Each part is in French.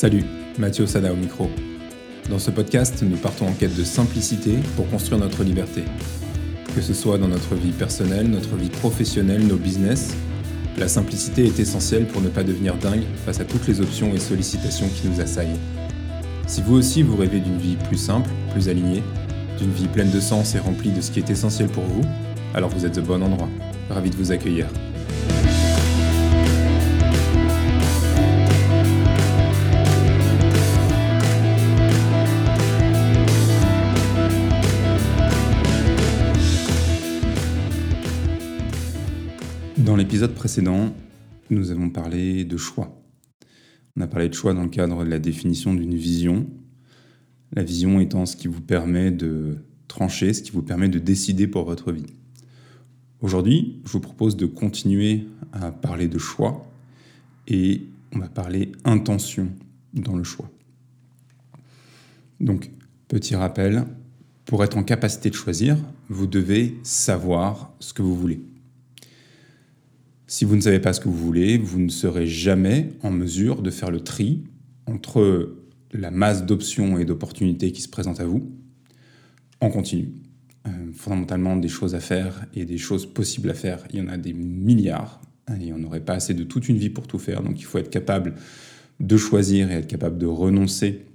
Salut, Mathieu Sada au micro. Dans ce podcast, nous partons en quête de simplicité pour construire notre liberté. Que ce soit dans notre vie personnelle, notre vie professionnelle, nos business, la simplicité est essentielle pour ne pas devenir dingue face à toutes les options et sollicitations qui nous assaillent. Si vous aussi vous rêvez d'une vie plus simple, plus alignée, d'une vie pleine de sens et remplie de ce qui est essentiel pour vous, alors vous êtes au bon endroit. Ravi de vous accueillir. L'épisode précédent, nous avons parlé de choix. On a parlé de choix dans le cadre de la définition d'une vision. La vision étant ce qui vous permet de trancher, ce qui vous permet de décider pour votre vie. Aujourd'hui, je vous propose de continuer à parler de choix et on va parler intention dans le choix. Donc, petit rappel, pour être en capacité de choisir, vous devez savoir ce que vous voulez. Si vous ne savez pas ce que vous voulez, vous ne serez jamais en mesure de faire le tri entre la masse d'options et d'opportunités qui se présentent à vous en continu. Euh, fondamentalement, des choses à faire et des choses possibles à faire, il y en a des milliards et on n'aurait pas assez de toute une vie pour tout faire. Donc il faut être capable de choisir et être capable de renoncer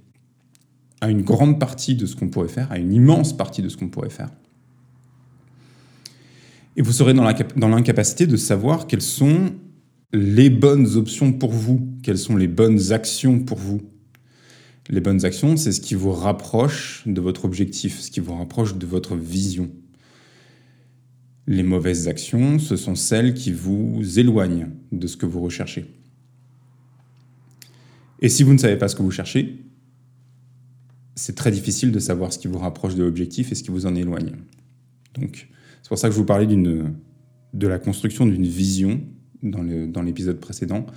à une grande partie de ce qu'on pourrait faire, à une immense partie de ce qu'on pourrait faire et vous serez dans l'incapacité de savoir quelles sont les bonnes options pour vous, quelles sont les bonnes actions pour vous. Les bonnes actions, c'est ce qui vous rapproche de votre objectif, ce qui vous rapproche de votre vision. Les mauvaises actions, ce sont celles qui vous éloignent de ce que vous recherchez. Et si vous ne savez pas ce que vous cherchez, c'est très difficile de savoir ce qui vous rapproche de l'objectif et ce qui vous en éloigne. Donc, c'est pour ça que je vous parlais de la construction d'une vision dans l'épisode précédent.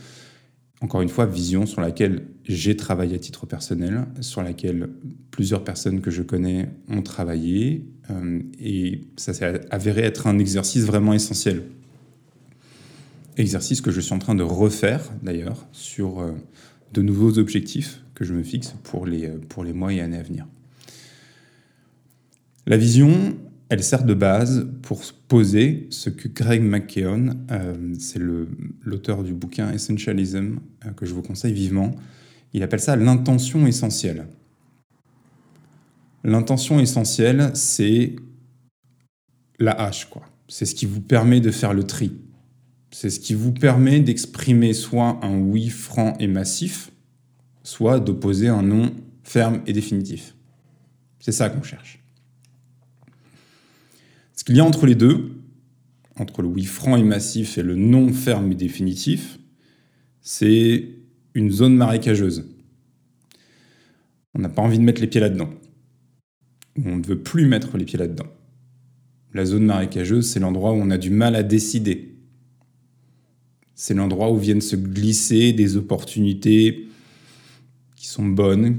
Encore une fois, vision sur laquelle j'ai travaillé à titre personnel, sur laquelle plusieurs personnes que je connais ont travaillé, euh, et ça s'est avéré être un exercice vraiment essentiel. Exercice que je suis en train de refaire d'ailleurs sur euh, de nouveaux objectifs que je me fixe pour les, pour les mois et années à venir. La vision, elle sert de base pour poser ce que Greg McKeown, euh, c'est l'auteur du bouquin Essentialism, euh, que je vous conseille vivement, il appelle ça l'intention essentielle. L'intention essentielle, c'est la hache, quoi. C'est ce qui vous permet de faire le tri. C'est ce qui vous permet d'exprimer soit un oui franc et massif, soit d'opposer un non ferme et définitif. C'est ça qu'on cherche. Qu'il y a entre les deux, entre le oui franc et massif et le non ferme et définitif, c'est une zone marécageuse. On n'a pas envie de mettre les pieds là-dedans. On ne veut plus mettre les pieds là-dedans. La zone marécageuse, c'est l'endroit où on a du mal à décider. C'est l'endroit où viennent se glisser des opportunités qui sont bonnes,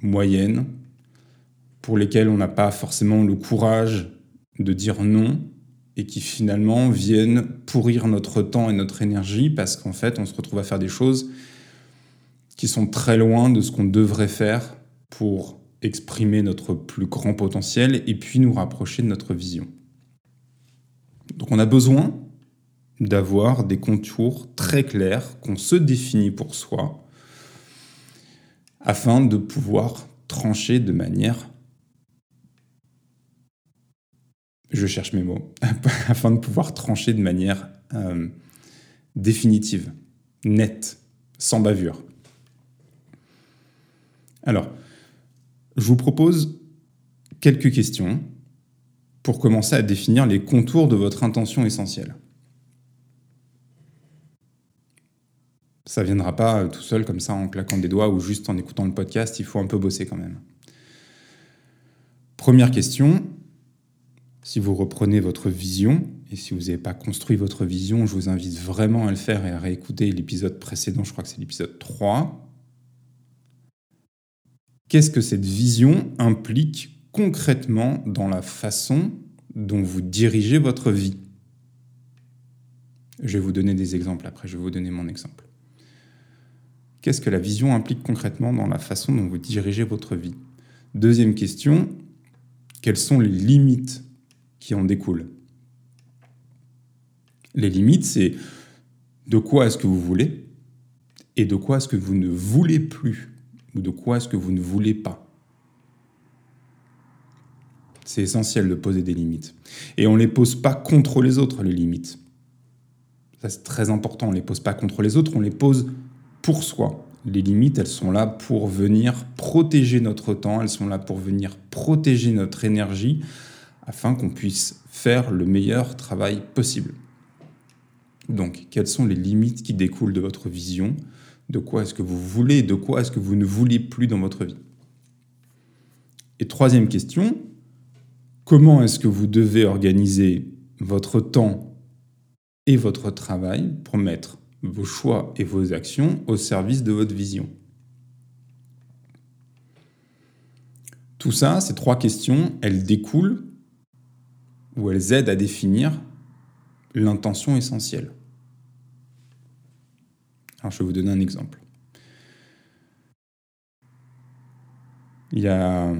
moyennes, pour lesquelles on n'a pas forcément le courage de dire non et qui finalement viennent pourrir notre temps et notre énergie parce qu'en fait, on se retrouve à faire des choses qui sont très loin de ce qu'on devrait faire pour exprimer notre plus grand potentiel et puis nous rapprocher de notre vision. Donc on a besoin d'avoir des contours très clairs qu'on se définit pour soi afin de pouvoir trancher de manière je cherche mes mots, afin de pouvoir trancher de manière euh, définitive, nette, sans bavure. Alors, je vous propose quelques questions pour commencer à définir les contours de votre intention essentielle. Ça ne viendra pas tout seul comme ça en claquant des doigts ou juste en écoutant le podcast, il faut un peu bosser quand même. Première question, si vous reprenez votre vision, et si vous n'avez pas construit votre vision, je vous invite vraiment à le faire et à réécouter l'épisode précédent, je crois que c'est l'épisode 3. Qu'est-ce que cette vision implique concrètement dans la façon dont vous dirigez votre vie? Je vais vous donner des exemples après, je vais vous donner mon exemple. Qu'est-ce que la vision implique concrètement dans la façon dont vous dirigez votre vie? Deuxième question, quelles sont les limites qui en découlent Les limites, c'est de quoi est-ce que vous voulez et de quoi est-ce que vous ne voulez plus ou de quoi est-ce que vous ne voulez pas. C'est essentiel de poser des limites. Et on ne les pose pas contre les autres, les limites. Ça, c'est très important. On ne les pose pas contre les autres, on les pose pour soi. Les limites, elles sont là pour venir protéger notre temps, elles sont là pour venir protéger notre énergie afin qu'on puisse faire le meilleur travail possible. Donc, quelles sont les limites qui découlent de votre vision? De quoi est-ce que vous voulez? De quoi est-ce que vous ne voulez plus dans votre vie? Et troisième question, comment est-ce que vous devez organiser votre temps et votre travail pour mettre vos choix et vos actions au service de votre vision? Tout ça, ces trois questions, elles découlent ou elles aident à définir l'intention essentielle. Alors je vais vous donner un exemple. Il y a...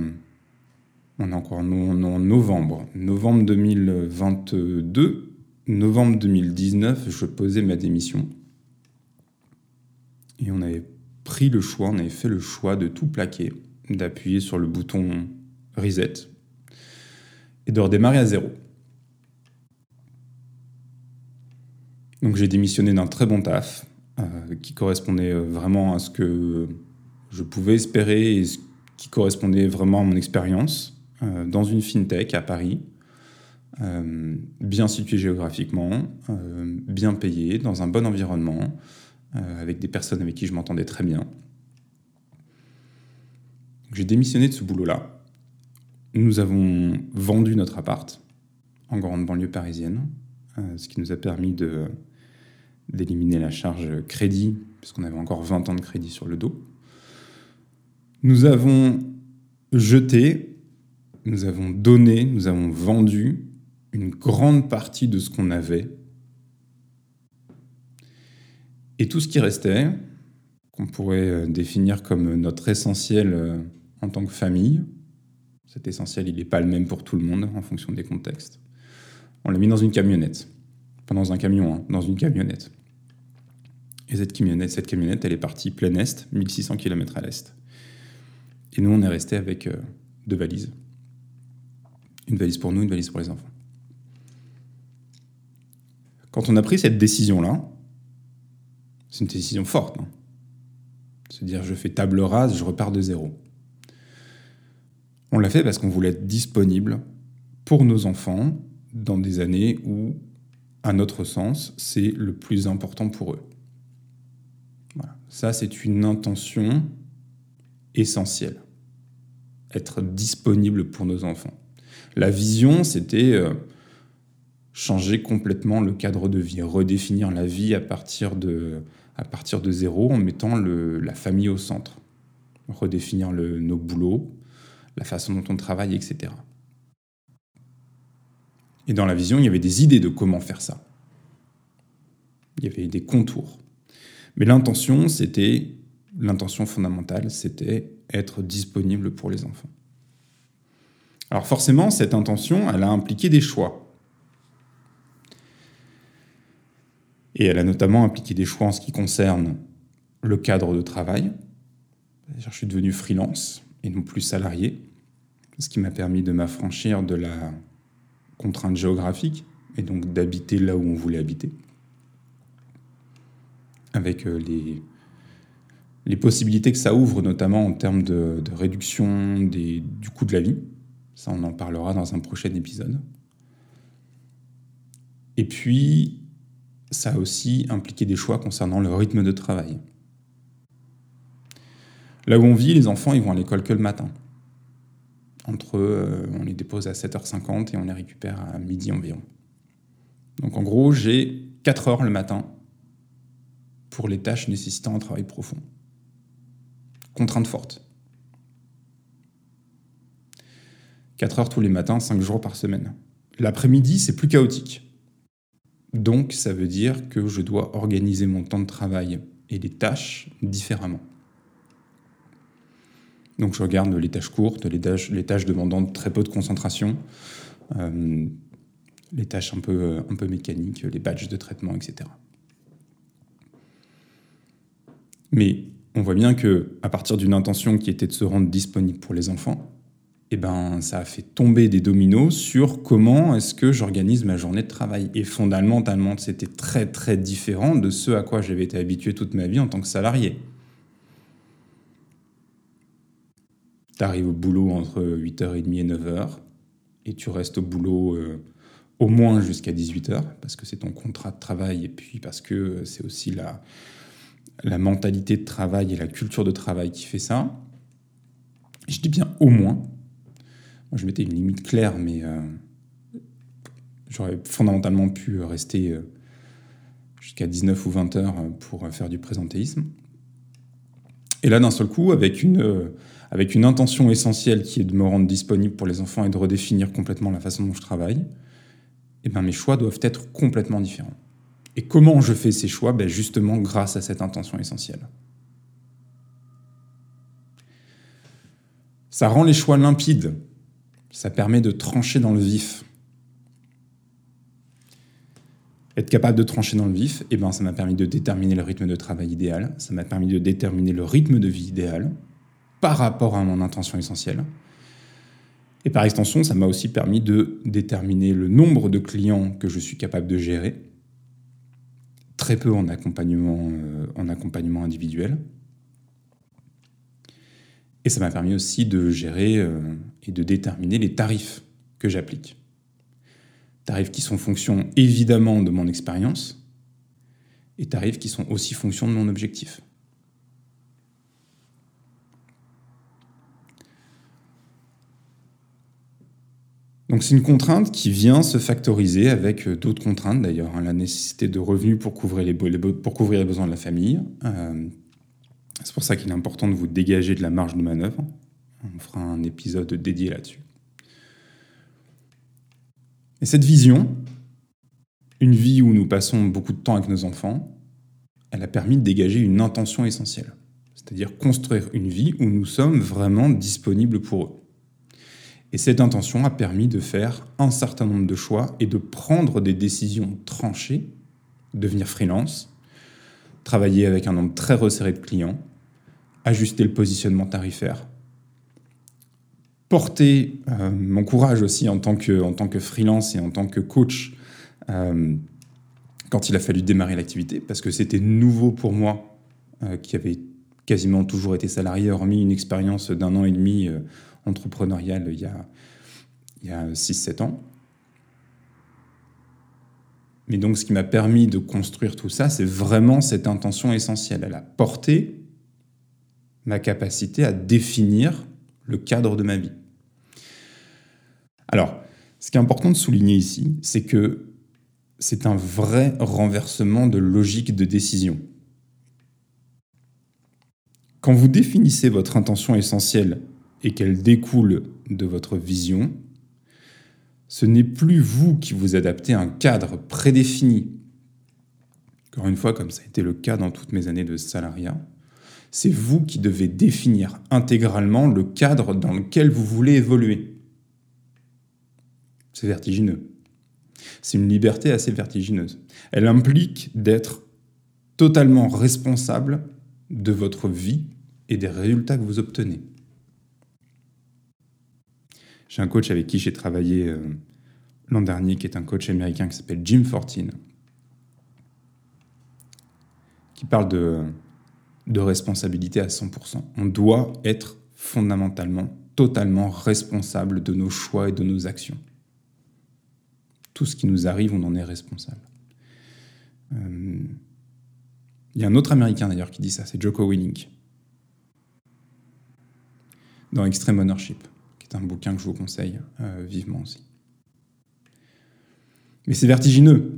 On est encore en novembre. Novembre 2022, novembre 2019, je posais ma démission. Et on avait pris le choix, on avait fait le choix de tout plaquer, d'appuyer sur le bouton reset et de redémarrer à zéro. Donc j'ai démissionné d'un très bon taf euh, qui correspondait euh, vraiment à ce que je pouvais espérer et qui correspondait vraiment à mon expérience euh, dans une fintech à Paris, bien situé géographiquement, bien payé, dans un bon environnement, avec des personnes avec qui je m'entendais très bien. J'ai démissionné de ce boulot-là. Nous avons vendu notre appart en grande banlieue parisienne, ce qui nous a permis d'éliminer la charge crédit, puisqu'on avait encore 20 ans de crédit sur le dos. Nous avons jeté, nous avons donné, nous avons vendu une grande partie de ce qu'on avait. Et tout ce qui restait, qu'on pourrait euh, définir comme notre essentiel euh, en tant que famille, cet essentiel, il n'est pas le même pour tout le monde en fonction des contextes. On l'a mis dans une camionnette. Pas dans un camion, hein, dans une camionnette. Et cette camionnette, cette camionnette, elle est partie plein est, 1600 km à l'est. Et nous, on est resté avec euh, deux valises. Une valise pour nous, une valise pour les enfants. Quand on a pris cette décision-là, c'est une décision forte. Hein. Se dire, je fais table rase, je repars de zéro. On l'a fait parce qu'on voulait être disponible pour nos enfants dans des années où, à notre sens, c'est le plus important pour eux. Ça, c'est une intention essentielle. Être disponible pour nos enfants. La vision, c'était euh, changer complètement le cadre de vie, redéfinir la vie à partir de, à partir de zéro en mettant la famille au centre. Redéfinir nos boulots, la façon dont on travaille, etc. Et dans la vision, il y avait des idées de comment faire ça. Il y avait des contours. Mais l'intention, c'était, l'intention fondamentale, c'était être disponible pour les enfants. Alors forcément, cette intention, elle a impliqué des choix. Et elle a notamment impliqué des choix en ce qui concerne le cadre de travail. Je suis devenu freelance et non plus salarié, ce qui m'a permis de m'affranchir de la contrainte géographique et donc d'habiter là où on voulait habiter avec euh, les, les possibilités que ça ouvre, notamment en termes de, réduction du coût de la vie. Ça, on en parlera dans un prochain épisode. Et puis, ça a aussi impliqué des choix concernant le rythme de travail. Là où on vit, les enfants, ils vont à l'école que le matin. Entre eux, on les dépose à 7h50 et on les récupère à midi environ. Donc en gros, j'ai 4 heures le matin pour les tâches nécessitant un travail profond. Contrainte forte. 4 heures tous les matins, 5 jours par semaine. L'après-midi, c'est plus chaotique. Donc, ça veut dire que je dois organiser mon temps de travail et les tâches différemment. Donc je regarde les tâches courtes, les tâches, demandant très peu de concentration, euh, les tâches un peu, un peu mécaniques, les badges de traitement, etc. Mais on voit bien que à partir d'une intention qui était de se rendre disponible pour les enfants, eh ben, ça a fait tomber des dominos sur comment est-ce que j'organise ma journée de travail. Et fondamentalement, c'était très très différent de ce à quoi j'avais été habitué toute ma vie en tant que salarié. Tu arrives au boulot entre 8h30 et 9h, et tu restes au boulot euh, au moins jusqu'à 18h, parce que c'est ton contrat de travail, et puis parce que c'est aussi la, la mentalité de travail et la culture de travail qui fait ça. Je dis bien au moins. Moi, je mettais une limite claire, mais euh, j'aurais fondamentalement pu rester euh, jusqu'à 19 ou 20 heures pour faire du présentéisme. Et là, d'un seul coup, avec une, euh, avec une intention essentielle qui est de me rendre disponible pour les enfants et de redéfinir complètement la façon dont je travaille, eh ben, mes choix doivent être complètement différents. Et comment je fais ces choix? Ben Justement grâce à cette intention essentielle. Ça rend les choix limpides. Ça permet de trancher dans le vif. Être capable de trancher dans le vif, eh ben, ça m'a permis de déterminer le rythme de travail idéal, ça m'a permis de déterminer le rythme de vie idéal par rapport à mon intention essentielle. Et par extension, ça m'a aussi permis de déterminer le nombre de clients que je suis capable de gérer très peu en accompagnement, euh, individuel. Et ça m'a permis aussi de gérer euh, et de déterminer les tarifs que j'applique. Tarifs qui sont fonction évidemment de mon expérience et tarifs qui sont aussi fonction de mon objectif. Donc c'est une contrainte qui vient se factoriser avec euh, d'autres contraintes d'ailleurs, hein, la nécessité de revenus pour couvrir les, besoins de la famille. Euh, c'est pour ça qu'il est important de vous dégager de la marge de manœuvre. On fera un épisode dédié là-dessus. Et cette vision, une vie où nous passons beaucoup de temps avec nos enfants, elle a permis de dégager une intention essentielle, c'est-à-dire construire une vie où nous sommes vraiment disponibles pour eux. Et cette intention a permis de faire un certain nombre de choix et de prendre des décisions tranchées, devenir freelance, travailler avec un nombre très resserré de clients, ajuster le positionnement tarifaire, porter euh, mon courage aussi en tant, que, en tant que freelance et en tant que coach euh, quand il a fallu démarrer l'activité, parce que c'était nouveau pour moi, euh, qui avait quasiment toujours été salarié, hormis une expérience d'un an et demi entrepreneuriale il y a, il y a 6-7 ans. Mais donc ce qui m'a permis de construire tout ça, c'est vraiment cette intention essentielle. Elle a porté ma capacité à définir le cadre de ma vie. Alors, ce qui est important de souligner ici, c'est que c'est un vrai renversement de logique de décision. Quand vous définissez votre intention essentielle et qu'elle découle de votre vision, ce n'est plus vous qui vous adaptez à un cadre prédéfini. Encore une fois, comme ça a été le cas dans toutes mes années de salariat, c'est vous qui devez définir intégralement le cadre dans lequel vous voulez évoluer. C'est vertigineux. C'est une liberté assez vertigineuse. Elle implique d'être totalement responsable de votre vie et des résultats que vous obtenez. J'ai un coach avec qui j'ai travaillé euh, l'an dernier, qui est un coach américain qui s'appelle Jim Fortin, qui parle de, de responsabilité à 100%. On doit être fondamentalement, totalement responsable de nos choix et de nos actions. Tout ce qui nous arrive, on en est responsable. Euh, il y a un autre Américain d'ailleurs qui dit ça, c'est Joko Willink, dans Extreme Ownership. C'est un bouquin que je vous conseille euh, vivement aussi. Mais c'est vertigineux.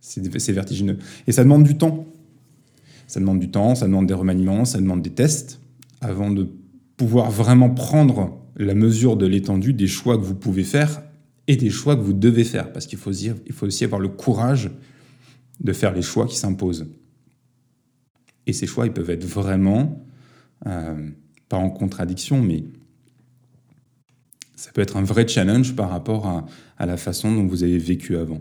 C'est vertigineux. Et ça demande du temps. Ça demande du temps, ça demande des remaniements, ça demande des tests avant de pouvoir vraiment prendre la mesure de l'étendue des choix que vous pouvez faire et des choix que vous devez faire. Parce qu'il faut, aussi avoir le courage de faire les choix qui s'imposent. Et ces choix, ils peuvent être vraiment, euh, pas en contradiction, mais ça peut être un vrai challenge par rapport à, la façon dont vous avez vécu avant.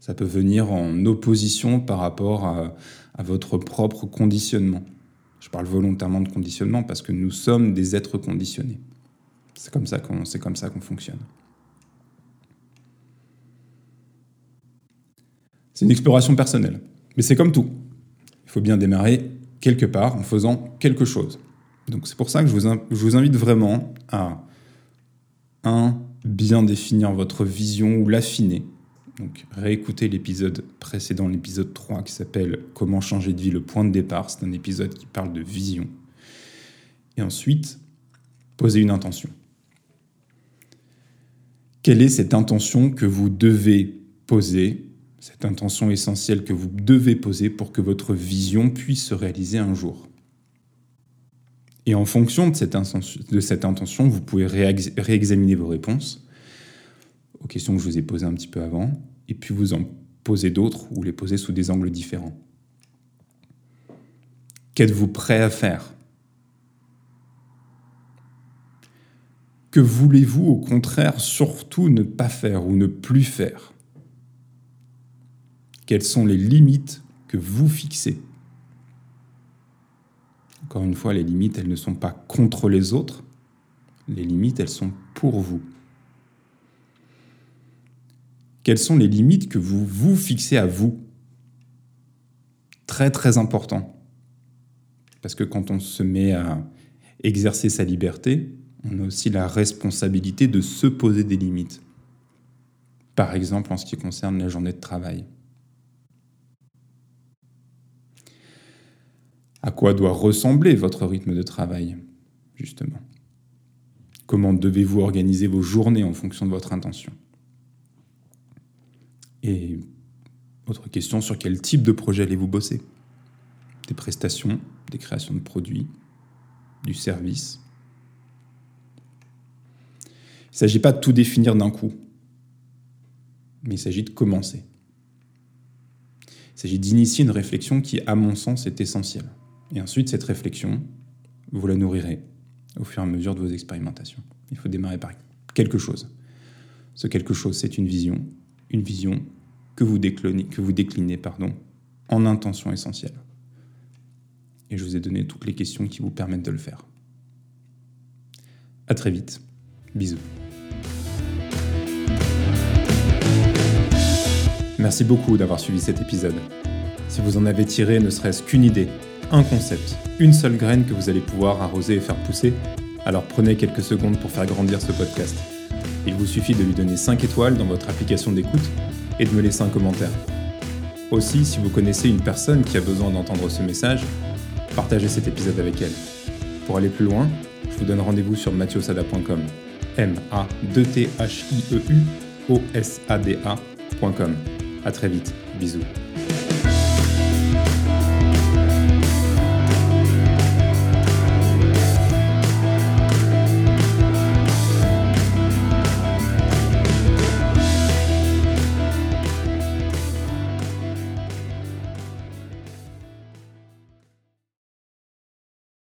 Ça peut venir en opposition par rapport à votre propre conditionnement. Je parle volontairement de conditionnement parce que nous sommes des êtres conditionnés. C'est comme ça qu'on c'est comme ça qu'on fonctionne. C'est une exploration personnelle, mais c'est comme tout. Il faut bien démarrer quelque part en faisant quelque chose. Donc c'est pour ça que je vous, je vous invite vraiment à un bien définir votre vision ou l'affiner. Donc réécoutez l'épisode précédent, l'épisode 3 qui s'appelle Comment changer de vie, le point de départ. C'est un épisode qui parle de vision. Et ensuite, posez une intention. Quelle est cette intention que vous devez poser, cette intention essentielle que vous devez poser pour que votre vision puisse se réaliser un jour? Et en fonction de cette, intention, vous pouvez réexaminer vos réponses aux questions que je vous ai posées un petit peu avant, et puis vous en poser d'autres ou les poser sous des angles différents. Qu'êtes-vous prêt à faire? Que voulez-vous au contraire surtout ne pas faire ou ne plus faire? Quelles sont les limites que vous fixez? Encore une fois, les limites, elles ne sont pas contre les autres, les limites, elles sont pour vous. Quelles sont les limites que vous vous fixez à vous? Très très important. Parce que quand on se met à exercer sa liberté, on a aussi la responsabilité de se poser des limites. Par exemple, en ce qui concerne la journée de travail. À quoi doit ressembler votre rythme de travail, justement? Comment devez-vous organiser vos journées en fonction de votre intention? Et autre question, sur quel type de projet allez-vous bosser? Des prestations, des créations de produits, du service? Il ne s'agit pas de tout définir d'un coup, mais il s'agit de commencer. Il s'agit d'initier une réflexion qui, à mon sens, est essentielle. Et ensuite, cette réflexion, vous la nourrirez au fur et à mesure de vos expérimentations. Il faut démarrer par quelque chose. Ce quelque chose, c'est une vision, une vision que vous déclinez, que vous déclinez pardon, en intention essentielle. Et je vous ai donné toutes les questions qui vous permettent de le faire. À très vite. Bisous. Merci beaucoup d'avoir suivi cet épisode. Si vous en avez tiré ne serait-ce qu'une idée, un concept, une seule graine que vous allez pouvoir arroser et faire pousser, alors prenez quelques secondes pour faire grandir ce podcast. Il vous suffit de lui donner 5 étoiles dans votre application d'écoute et de me laisser un commentaire. Aussi, si vous connaissez une personne qui a besoin d'entendre ce message, partagez cet épisode avec elle. Pour aller plus loin, je vous donne rendez-vous sur mathiosada.com. M-A-2-T-H-I-E-U-O-S-A-D-A.com. À très vite. Bisous.